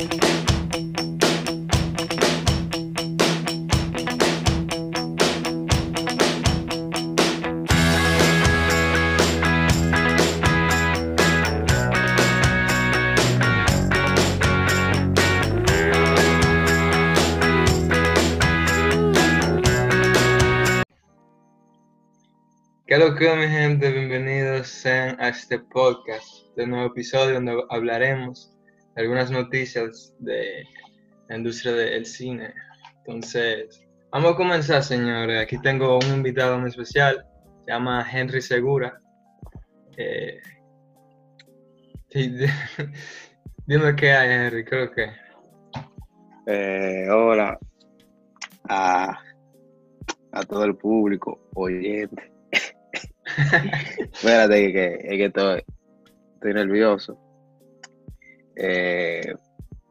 ¿Qué lo que mi gente? Bienvenidos sean a este podcast, de nuevo episodio donde hablaremos algunas noticias de la industria del cine. Entonces, vamos a comenzar, señores. Aquí tengo un invitado muy especial, se llama Henry Segura. Eh, dime qué hay, Henry, creo que. Eh, hola a, a todo el público oyente Espérate, que, que estoy, estoy nervioso. Eh,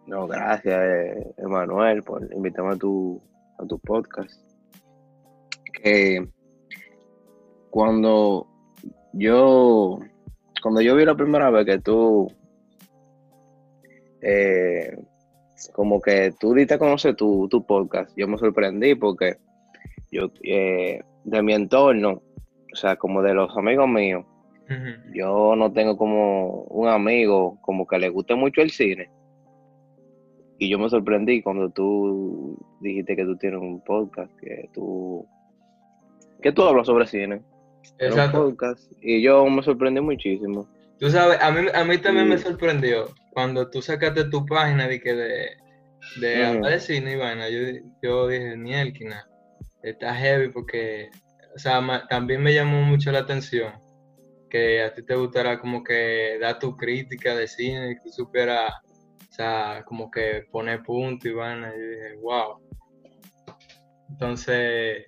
no, gracias, eh, Emanuel, por invitarme a tu, a tu podcast. Que cuando yo, cuando yo vi la primera vez que tú, eh, como que tú diste a conocer tu, tu podcast, yo me sorprendí porque yo, de mi entorno, o sea, como de los amigos míos, yo no tengo como un amigo como que le guste mucho el cine. Y yo me sorprendí cuando tú dijiste que tú tienes un podcast, que tú, que tú hablas sobre cine. Exacto. y yo me sorprendí muchísimo. Tú sabes, a mí, a mí también me sorprendió cuando tú sacaste tu página de que de, de hablar de cine y vaina. Yo, yo dije, ni está heavy porque o sea, también me llamó mucho la atención que a ti te gustara como que dar tu crítica de cine, que tú supieras, o sea, como que poner punto y van, y dije, wow. Entonces,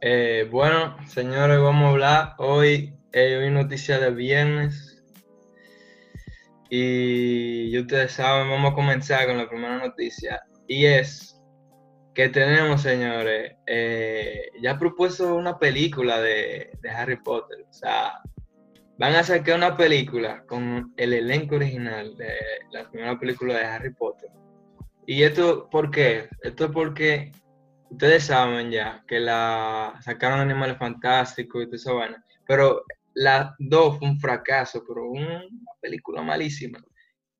eh, bueno, señores, vamos a hablar hoy, eh, hoy noticia de viernes. Y ustedes saben, vamos a comenzar con la primera noticia. Y es que tenemos, señores, eh, ya propuesto una película de, Harry Potter. O sea, van a sacar una película con el elenco original de la primera película de Harry Potter. ¿Y esto por qué? Esto es porque ustedes saben ya que la sacaron Animales Fantásticos y todo eso, bueno, pero la dos fue un fracaso, pero una película malísima.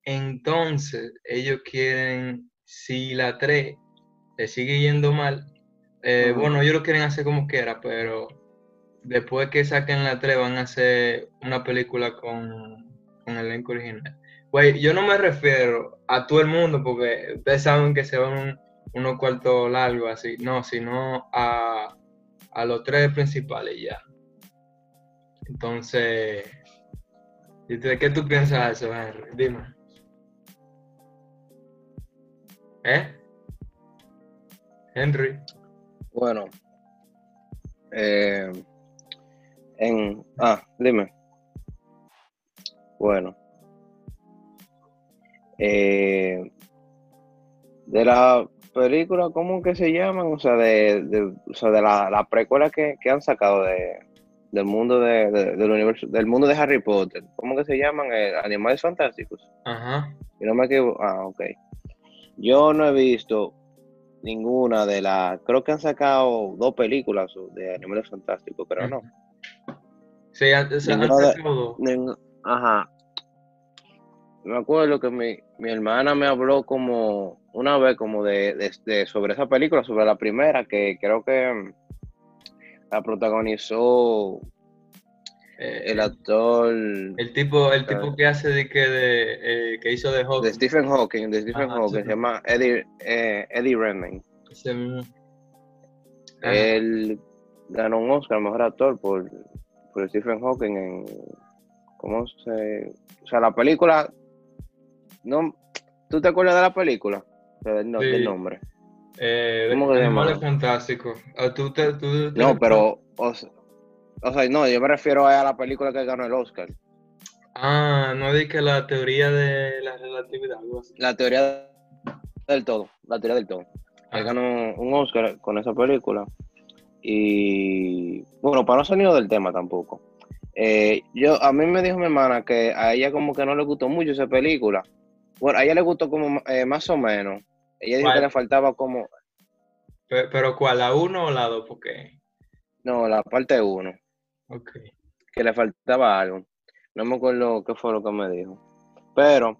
Entonces, ellos quieren, si la 3 le sigue yendo mal. Eh, bueno, ellos lo quieren hacer como quiera, pero después que saquen la 3 van a hacer una película con, con el elenco original. Güey, yo no me refiero a todo el mundo porque ustedes saben que se van unos cuartos largos así, no, sino a, a los tres principales ya. Entonces, ¿de qué tú piensas de eso, Henry? Dime. ¿Eh? Henry. Bueno. Eh, en. Ah, dime. Bueno. Eh, de la película, ¿cómo que se llaman? O sea, de, de, o sea, de la, la precuela que, que, han sacado de, del mundo de, del universo, del mundo de Harry Potter. ¿Cómo que se llaman? Eh, Animales Fantásticos. Ajá. Y no me equivoco. Ah, ok. Yo no he visto ninguna de las. Creo que han sacado dos películas de Animales Fantásticos, pero no. Sí, antes han sacado Ajá. Me acuerdo que mi, mi, hermana me habló como una vez como de, de, sobre esa película, sobre la primera, que creo que mm, la protagonizó eh, el actor. El tipo, el tipo ah. que hace de que de, eh, que hizo de Hawking. De Stephen Hawking, de Stephen Hawking, se llama Eddie, eh, Eddie Redmayne. Él ganó un Oscar mejor actor por, por Stephen Hawking en ¿cómo se? O sea, la película no ¿Tú te acuerdas de la película? Del, no, del nombre. Eh, ¿Cómo que se llama? fantástico. Ah, ¿Tú te, tú no, pero o sea, no, yo me refiero a la película que ganó el Oscar. Ah, no di que la teoría de la relatividad, algo así. La teoría del todo, la teoría del todo. Él ganó un Oscar con esa película. Y bueno, para no salir del tema tampoco. Eh, yo, a mí me dijo mi hermana que a ella como que no le gustó mucho esa película. Bueno, a ella le gustó como eh, más o menos. Ella dijo que le faltaba como... ¿Pero, cuál? ¿La 1 o la 2? Porque... No, la parte 1. Ok. Que le faltaba algo. No me acuerdo qué fue lo que me dijo. Pero,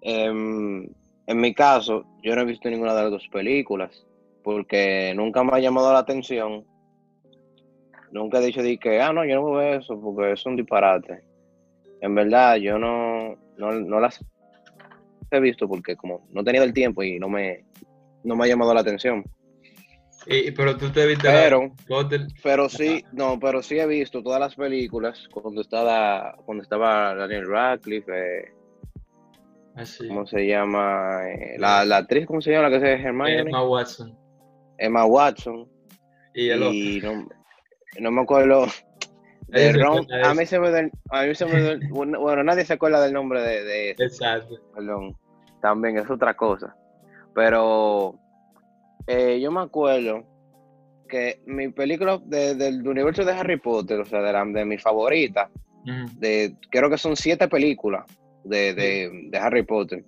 em, en mi caso, yo no he visto ninguna de las dos películas. Porque nunca me ha llamado la atención. Nunca he dicho de que, ah, no, yo no veo eso porque es un disparate. En verdad, yo no, no, no las he visto porque como no he tenido el tiempo y no me, no me ha llamado la atención. Y, pero tú te viste pero, pero sí, no, pero sí he visto todas las películas cuando estaba, cuando estaba Daniel Radcliffe, eh, ah, ¿cómo se llama? Eh, la, la, actriz, ¿cómo se llama? La que se Hermione. Emma Watson. Emma Watson. Y, el y no, no, me acuerdo. De Ron, a mí se me a mí se me bueno, nadie se acuerda del nombre de, de Exacto. Perdón. También es otra cosa. Pero eh, yo me acuerdo que mi película del universo de Harry Potter, o sea, de, la, de mi favorita, de, creo que son siete películas de, de, Harry Potter.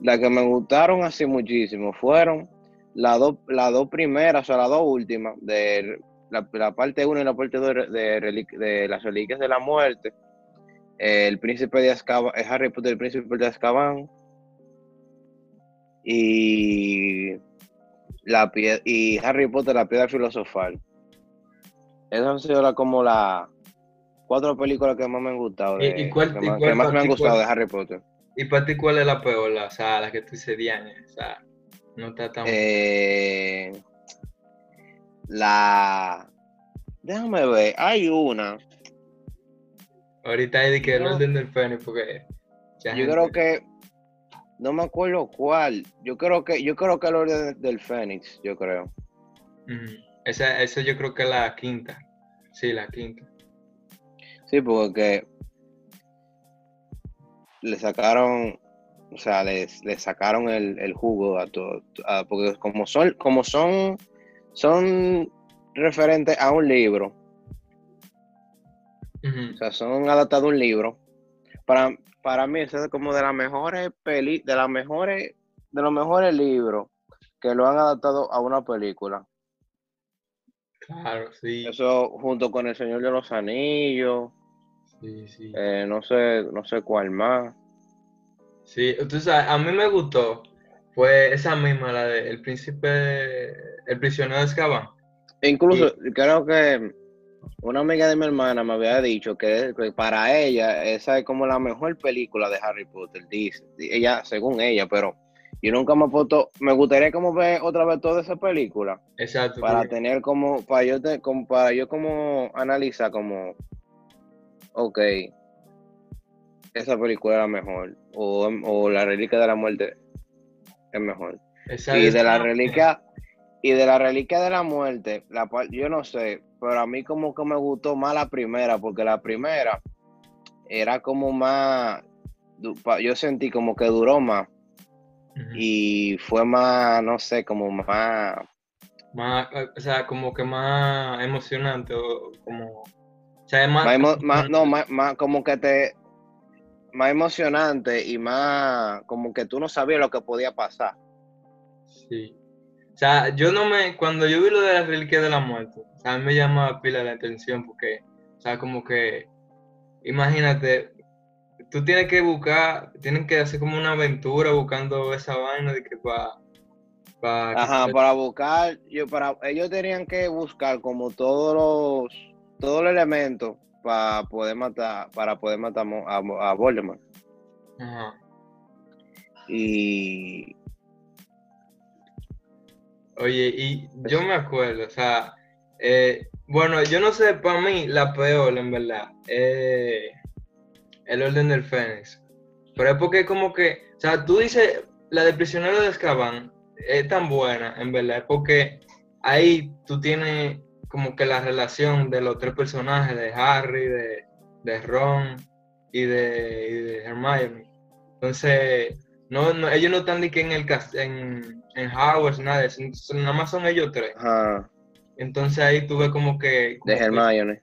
Las que me gustaron así muchísimo fueron las dos las dos primeras, o sea, las dos últimas, de la, parte 1 y la parte 2 de, de, las reliquias de la muerte, el príncipe de Azkaban, Harry Potter, el príncipe de Azkaban, y, la, y Harry Potter, la piedra filosofal. Esas han sido como las cuatro películas que más me han gustado. De, ¿Y, cuál, que, más, me han gustado de Harry Potter. ¿Y para ti cuál es la peor? o sea, la que tú dices, Diane, o sea, no está tan... Eh, la... Déjame ver, hay una. Ahorita hay de que no. el orden del Fénix, porque... Yo creo que no me acuerdo cuál. Yo creo que, yo creo que el orden del Fénix, yo creo. esa, yo creo que es la quinta. Sí, la quinta. Sí, porque le sacaron, o sea, le sacaron el, jugo a todo, porque como son, como son, son referentes a un libro, o sea, son adaptados a un libro. Para, para mí es como de las mejores peli, de las mejores, de los mejores libros que lo han adaptado a una película. Claro, sí. Eso junto con El Señor de los Anillos. Sí, sí. Eh, no sé, no sé cuál más. Sí, entonces a mí me gustó. Fue esa misma, la de El Príncipe, El Prisionero de Azkaban. Incluso creo que una amiga de mi hermana me había dicho que, para ella esa es como la mejor película de Harry Potter, dice, ella, según ella, pero yo nunca me he puesto, me gustaría como ver otra vez toda esa película. Exacto. Para tener como, para yo, como, para yo como analizar como, ok, esa película es la mejor, o, La Reliquia de la Muerte es mejor. y de la reliquia, y de la reliquia de la muerte, la, yo no sé, pero a mí como que me gustó más la primera, porque la primera era como más, yo sentí como que duró más. Y fue más, no sé, como más... Más, o sea, como que más emocionante, o como... O sea, más, no, más, más como que te... Más emocionante y más como que tú no sabías lo que podía pasar. Sí. O sea, yo no me, cuando yo vi lo de la reliquia de la muerte, o sea, a mí me llama pila la atención porque, o sea, como que, imagínate, tú tienes que buscar, tienen que hacer como una aventura buscando esa vaina de que para... Ajá, para buscar, yo, para, ellos tenían que buscar como todos los, todos los elementos para poder matar, para poder matar a, a Voldemort. Ajá. Y, Oye, y yo me acuerdo, o sea, eh, bueno, yo no sé, para mí la peor, en verdad, eh, el orden del Fénix. Pero es porque como que, o sea, tú dices, la de prisionero de Azkaban es tan buena, en verdad, es porque ahí tú tienes como que la relación de los tres personajes, de Harry, de, Ron y de, y de Hermione. Entonces, no, no, ellos no están ni que en el en, en Hogwarts, nada, nada más son ellos tres. Ajá. Entonces ahí tuve como que... de Hermione.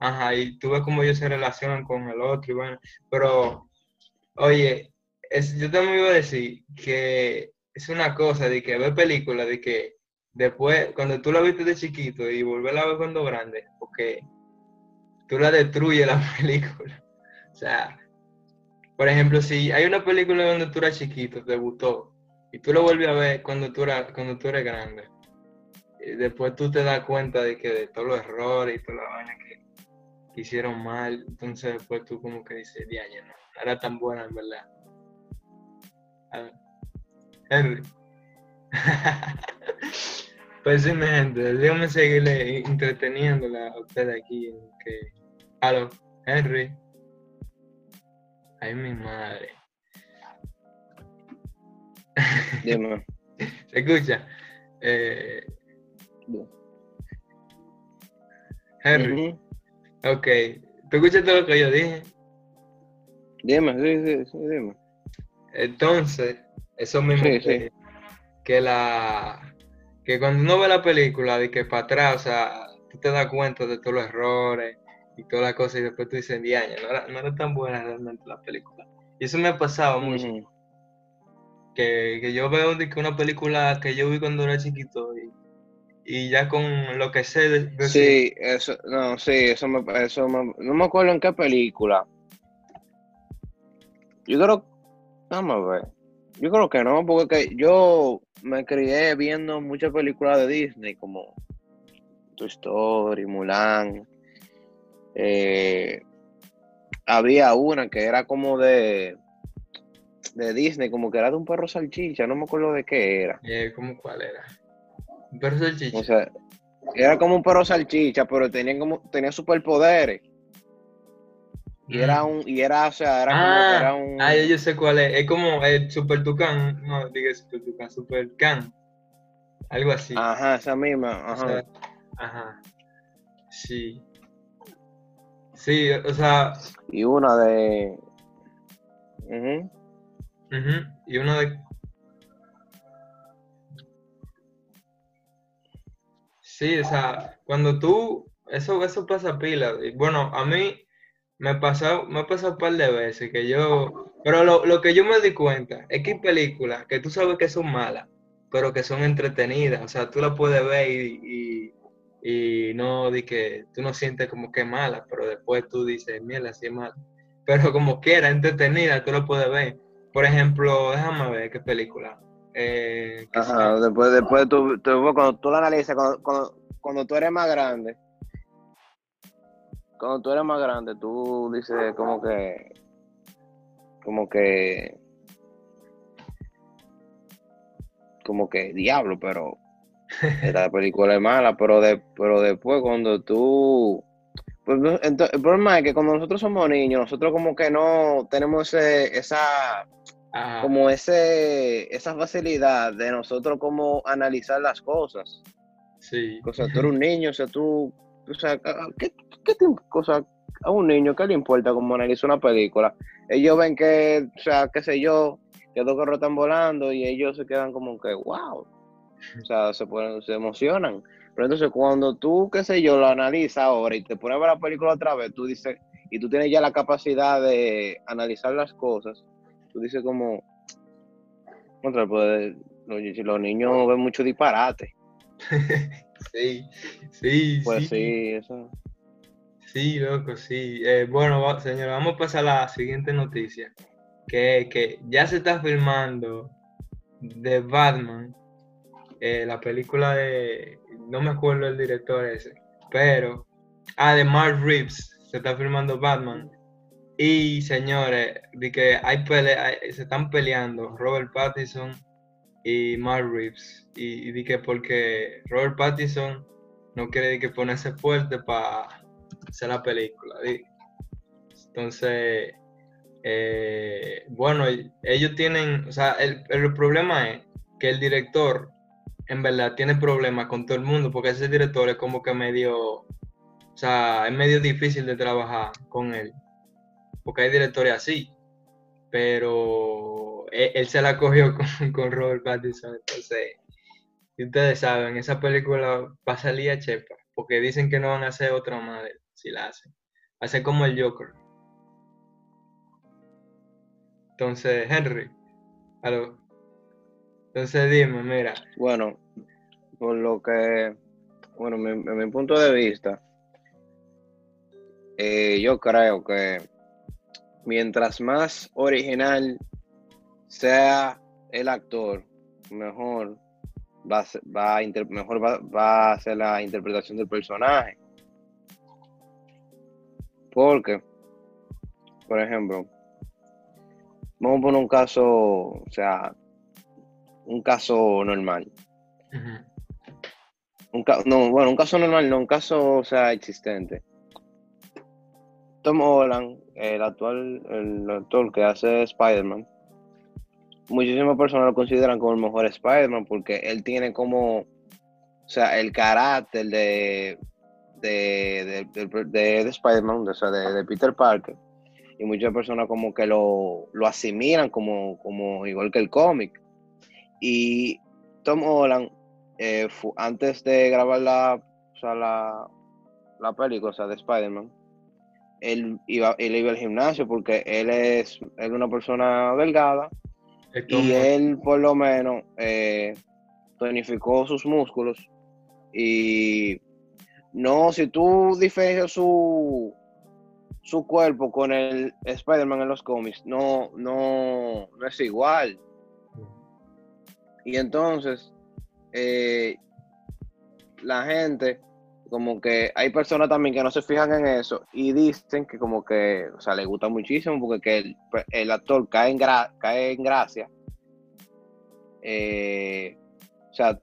ajá, y tuve como ellos se relacionan con el otro y bueno, pero, oye, es, yo también iba a decir que es una cosa de que ver películas, de que después, cuando tú la viste de chiquito y volver a ver cuando grande, porque tú la destruyes la película. O sea, por ejemplo, si hay una película donde tú eras chiquito, te gustó, y tú lo vuelves a ver cuando tú, eras, cuando tú eres grande, y después tú te das cuenta de que de todos los errores y todas las vainas que, hicieron mal, entonces después tú como que dices, ya, no, no era tan buena en verdad. Henry. pues sí, mi gente, déjame seguirle entreteniéndola a ustedes aquí. Que... Aló, Henry. Ay, mi madre. Dime. ¿Se escucha? Eh... Henry. Ok. ¿Tú escuchas todo lo que yo dije? Dime, sí, sí, sí, dime. Entonces, eso mismo que, la que cuando uno ve la película de que para atrás, o sea, tú te das cuenta de todos los errores y todas las cosas y después tú dices, diaña, no era, no era tan buena realmente la película. Y eso me ha pasado mucho. Que, yo veo de que una película que yo vi cuando era chiquito y, y ya con lo que sé de, sí, eso, no, sí, eso me, eso no me acuerdo en qué película. Yo creo, vamos a ver. Yo creo que no, porque yo me crié viendo muchas películas de Disney como Toy Story, Mulan. Eh, había una que era como de de Disney, como que era de un perro salchicha, no me acuerdo de qué era. Eh, ¿Cómo cuál era? Un perro salchicha. O sea, era como un perro salchicha, pero tenía como tenía superpoderes. Y era un, y era, o sea, era como ah, era un. Ah, yo sé cuál es. Es como el Super Tucán. No, diga Super Tucán, Super Can. Algo así. Ajá, esa misma. Ajá. ajá. Sí. Sí, o sea. Y una de. Uh Y una de. Sí, o sea, cuando tú. Eso, eso pasa pila. Bueno, a mí me pasado, me ha pasado un par de veces que yo, pero lo, que yo me di cuenta es que hay películas que tú sabes que son malas, pero que son entretenidas, o sea, tú la puedes ver y, no di que tú no sientes como que es mala, pero después tú dices, mierda, así es mala. Pero como quiera, entretenida, tú la puedes ver. Por ejemplo, déjame ver qué película. Eh, Ajá, después, después tú, cuando tú la analizas, cuando, cuando tú eres más grande, cuando tú eres más grande, tú dices como que, como que, como que diablo, pero esta película es mala, pero de, pero después cuando tú, pues, el problema es que cuando nosotros somos niños, nosotros como que no tenemos ese, esa, como ese, esa facilidad de nosotros como analizar las cosas. Sí. O sea, tú eres un niño, o sea, tú, o sea, ¿qué, ¿qué cosa a un niño qué le importa cómo analiza una película? Ellos ven que, o sea, qué sé yo, que dos carros están volando y ellos se quedan como que, wow. O sea, se, ponen, se emocionan. Pero entonces cuando tú, qué sé yo, lo analizas ahora y te pones a ver la película otra vez, tú dices, y tú tienes ya la capacidad de analizar las cosas, tú dices como, contra, pues, los, los niños ven mucho disparate. sí, sí, pues sí eso. Sí, loco, sí. Eh, bueno, señor, vamos a pasar a la siguiente noticia. Que, que ya se está filmando de Batman, eh, la película de, no me acuerdo el director ese, pero, ah, de Mark Reeves, se está filmando Batman. Y señores, de que hay se están peleando Robert Pattinson y Mark Reeves. Y, que porque Robert Pattinson no quiere que ponerse fuerte para hacer la película. Entonces, eh, bueno, ellos tienen, o sea, el, problema es que el director en verdad tiene problemas con todo el mundo, porque ese director es como que medio, o sea, es medio difícil de trabajar con él, porque hay directores así, pero él, se la cogió con, Robert Pattinson, entonces, ustedes saben, esa película va a salir a chepa, porque dicen que no van a hacer otra madre si la hace. Hace como el Joker. Entonces, Henry, aló. Entonces dime, mira. Bueno, por lo que, bueno, en mi punto de vista, eh, yo creo que mientras más original sea el actor, mejor va a va mejor va, a ser la interpretación del personaje. Porque, por ejemplo, vamos a poner un caso, o sea, un caso normal. un no, bueno, un caso normal, no, un caso, o sea, existente. Tom Holland, el actual, el actor que hace Spider-Man, muchísimas personas lo consideran como el mejor Spider-Man porque él tiene como, o sea, el carácter de, de, de, Spider-Man, o sea, de, Peter Parker. Y muchas personas como que lo, lo asimilan como, como igual que el cómic. Y Tom Holland, eh, antes de grabar la, o sea, la, la película, o sea, de Spider-Man, él iba, él iba al gimnasio porque él es, él es una persona delgada y él por lo menos eh, tonificó sus músculos y no, si tú diferencias su, su cuerpo con el Spider-Man en los cómics, no, no, no es igual. Y entonces, eh, la gente, como que hay personas también que no se fijan en eso y dicen que como que, o sea, le gusta muchísimo porque el, actor cae en, cae en gracia. Eh, o sea,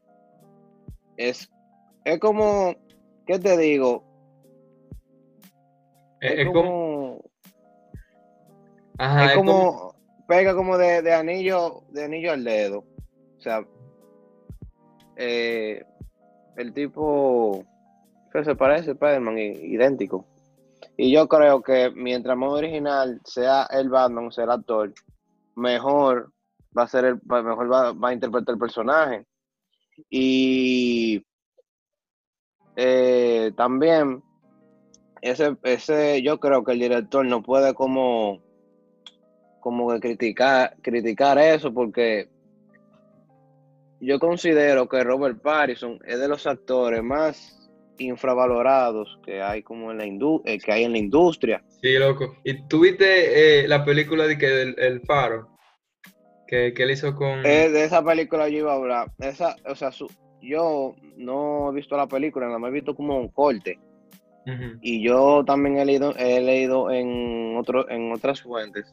es, es como, ¿qué te digo? Es, como... es, como, pega como de, anillo, de anillo al dedo. O sea, eh, el tipo se parece Spider-Man, idéntico. Y yo creo que mientras más original sea el Batman, sea el actor, mejor va a ser el, mejor va, a interpretar el personaje. Y eh, también ese, ese, yo creo que el director no puede como, como criticar, criticar eso porque yo considero que Robert Pattinson es de los actores más infravalorados que hay como en la eh, que hay en la industria. Sí, loco. ¿Y tuviste eh, la película de que el, Faro? Que, que, él hizo con. Eh, de esa película yo iba a hablar. Esa, o sea, yo no he visto la película, nada más he visto como un corte. Y yo también he leído, he leído en otro, en otras fuentes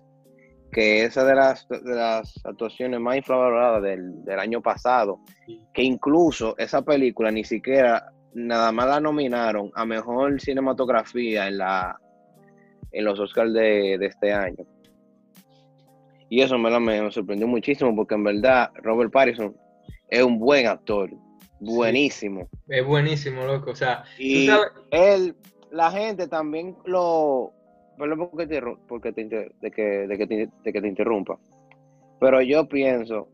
que esa de las, de las actuaciones más infravaloradas del, del año pasado, que incluso esa película ni siquiera nada más la nominaron a mejor cinematografía en la en los Oscars de, este año. Y eso me, me sorprendió muchísimo porque en verdad Robert Pattinson es un buen actor, buenísimo. es buenísimo, loco. O sea, y él, la gente también lo. Perdón porque te, porque te, de que, de que de que te interrumpa. Pero yo pienso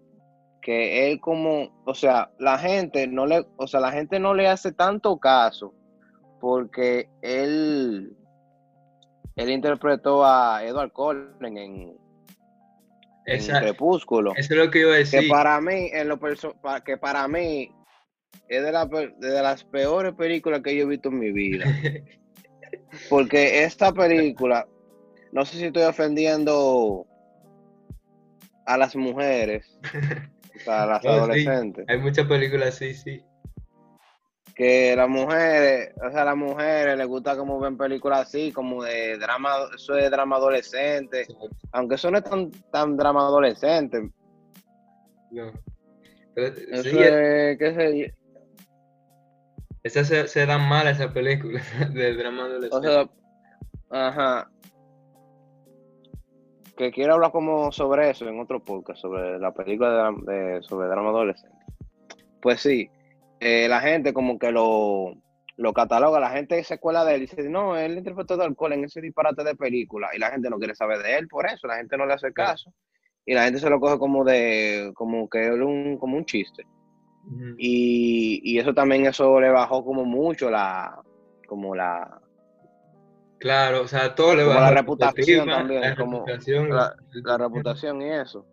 que él como, o sea, la gente no le, o sea, la gente no le hace tanto caso porque él, él interpretó a Edward Cullen en, Crepúsculo. Eso es lo que iba a decir. Que para mí, en lo que para mí es de, la, de las peores películas que yo he visto en mi vida. porque esta película, no sé si estoy ofendiendo a las mujeres, para las adolescentes. Hay muchas películas sí, sí. Que las mujeres, o sea, a las mujeres les gusta como ven películas así, como de drama, eso es drama adolescente. Aunque eso no es tan, tan drama adolescente. No. eso es, qué sé Esa se, se dan mal esa película de drama adolescente. O sea, ajá que quiero hablar como sobre eso en otro podcast, sobre la película de, sobre drama adolescente. Pues sí, eh, la gente como que lo, lo cataloga, la gente se escuela de él y dice, no, él interpretó de alcohol en ese disparate de película y la gente no quiere saber de él por eso, la gente no le hace caso y la gente se lo coge como de, como que es un, como un chiste. Y, y, eso también, eso le bajó como mucho la, como la, Claro, o sea, todo le a la reputación también, la como reputación, la, la reputación y eso.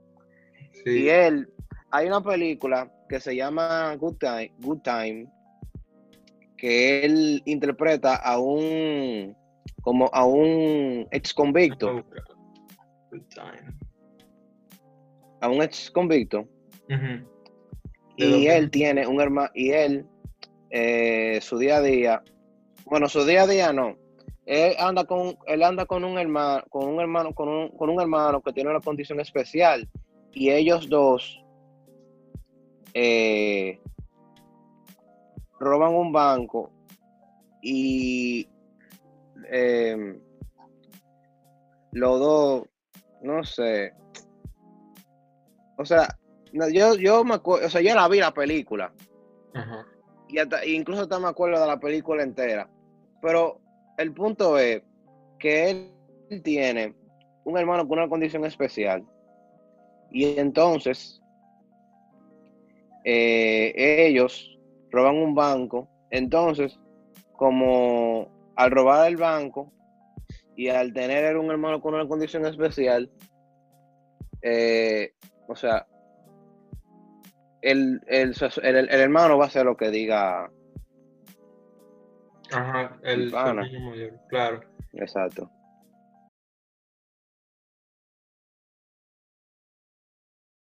Sí. Y él, hay una película que se llama Good Time, Good Time, que él interpreta a un como a un ex convicto, Good time. a un ex convicto, Ujú. Y él tiene un hermano, y él eh, su día a día, bueno, su día a día no, él anda con, él anda con un hermano, con un hermano, con un, con un hermano que tiene una condición especial, y ellos dos eh, roban un banco y eh, los dos, no sé, o sea, yo, yo me acuerdo, o sea, yo la vi la película. Ajá. y hasta, incluso hasta me acuerdo de la película entera, pero el punto es que él tiene un hermano con una condición especial. Y entonces eh, ellos roban un banco, entonces como al robar el banco y al tener un hermano con una condición especial, eh, o sea, el, el, el- el hermano va a hacer lo que diga, Ajá, el hermano mayor, claro. exacto.